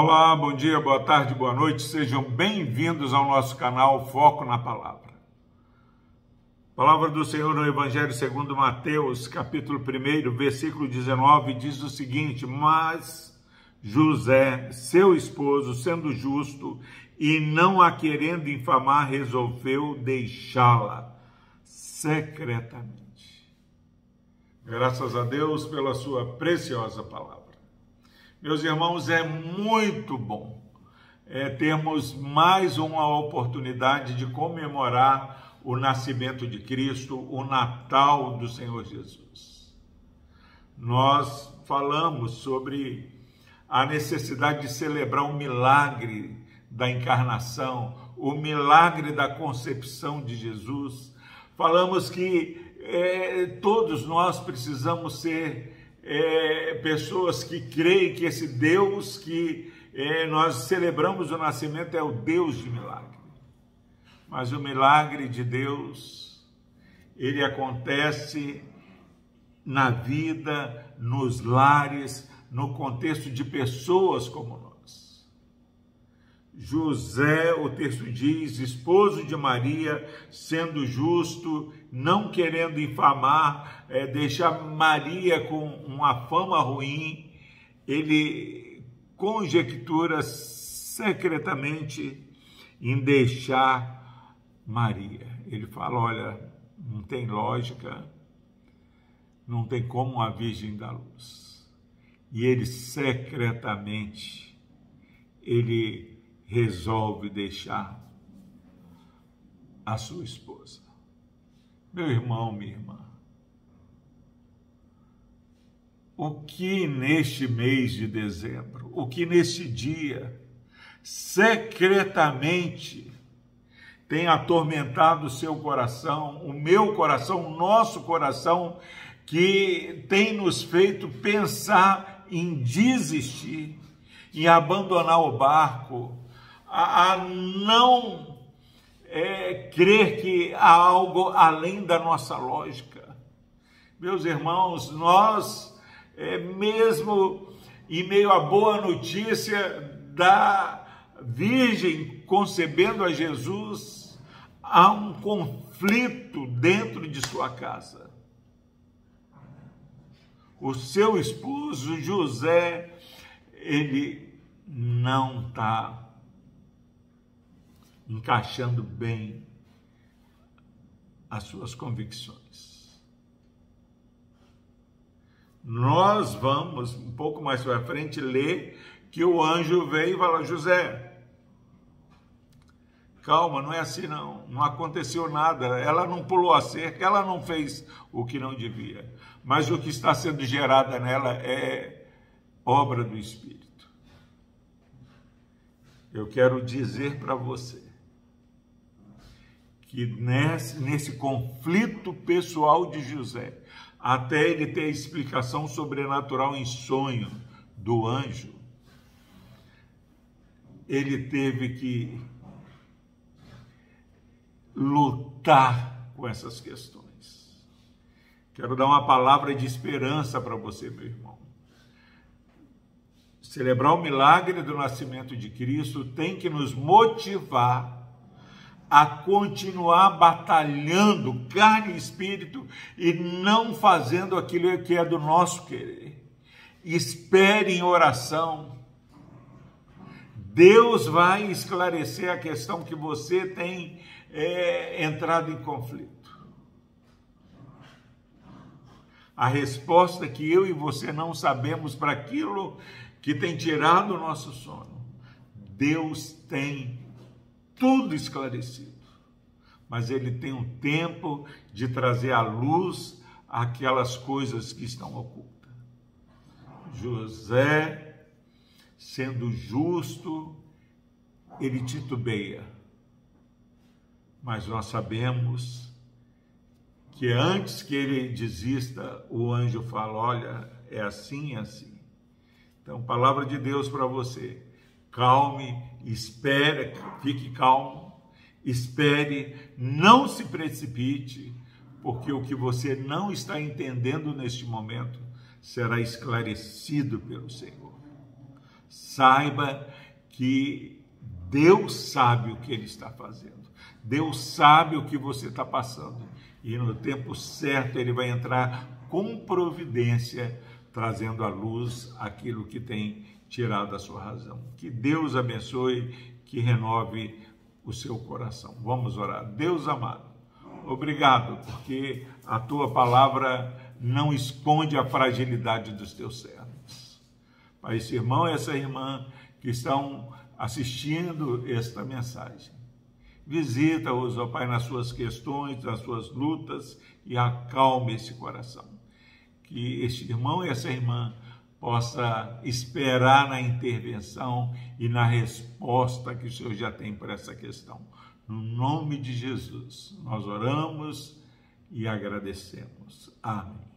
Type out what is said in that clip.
Olá, bom dia, boa tarde, boa noite, sejam bem-vindos ao nosso canal Foco na Palavra. Palavra do Senhor no Evangelho segundo Mateus, capítulo 1, versículo 19, diz o seguinte: Mas José, seu esposo, sendo justo e não a querendo infamar, resolveu deixá-la secretamente. Graças a Deus pela sua preciosa palavra. Meus irmãos, é muito bom é, termos mais uma oportunidade de comemorar o nascimento de Cristo, o Natal do Senhor Jesus. Nós falamos sobre a necessidade de celebrar o milagre da encarnação, o milagre da concepção de Jesus. Falamos que é, todos nós precisamos ser é, pessoas que creem que esse Deus que é, nós celebramos o nascimento é o Deus de milagre. Mas o milagre de Deus, ele acontece na vida, nos lares, no contexto de pessoas como nós. José, o texto diz, esposo de Maria, sendo justo, não querendo infamar, é, deixar Maria com uma fama ruim, ele conjectura secretamente em deixar Maria. Ele fala: olha, não tem lógica, não tem como a Virgem da Luz. E ele secretamente, ele resolve deixar a sua esposa. Meu irmão, minha irmã, o que neste mês de dezembro, o que neste dia, secretamente, tem atormentado o seu coração, o meu coração, o nosso coração, que tem nos feito pensar em desistir, em abandonar o barco, a, a não é, crer que há algo além da nossa lógica. Meus irmãos, nós, é, mesmo em meio à boa notícia da Virgem concebendo a Jesus, há um conflito dentro de sua casa. O seu esposo José, ele não está encaixando bem as suas convicções. Nós vamos, um pouco mais para frente, ler que o anjo veio e falou: José, calma, não é assim não, não aconteceu nada, ela não pulou a cerca, ela não fez o que não devia, mas o que está sendo gerado nela é obra do Espírito. Eu quero dizer para você que nesse, nesse conflito pessoal de José, até ele ter a explicação sobrenatural em sonho do anjo, ele teve que lutar com essas questões. Quero dar uma palavra de esperança para você, meu irmão. Celebrar o milagre do nascimento de Cristo tem que nos motivar a continuar batalhando carne e espírito e não fazendo aquilo que é do nosso querer. Espere em oração. Deus vai esclarecer a questão que você tem é, entrado em conflito. A resposta que eu e você não sabemos para aquilo que tem tirado o nosso sono, Deus tem tudo esclarecido. Mas ele tem um tempo de trazer à luz aquelas coisas que estão ocultas. José, sendo justo, ele titubeia. Mas nós sabemos que antes que ele desista, o anjo fala: Olha, é assim, é assim. Então, palavra de Deus para você calme, espere, fique calmo, espere, não se precipite, porque o que você não está entendendo neste momento será esclarecido pelo Senhor. Saiba que Deus sabe o que Ele está fazendo. Deus sabe o que você está passando. E no tempo certo Ele vai entrar com providência, trazendo à luz aquilo que tem tirado a sua razão. Que Deus abençoe, que renove o seu coração. Vamos orar. Deus amado, obrigado, porque a tua palavra não esconde a fragilidade dos teus servos. Pai, esse irmão e essa irmã que estão assistindo esta mensagem. Visita-os, ó Pai, nas suas questões, nas suas lutas e acalme esse coração. Que este irmão e essa irmã possa esperar na intervenção e na resposta que o Senhor já tem para essa questão. No nome de Jesus, nós oramos e agradecemos. Amém.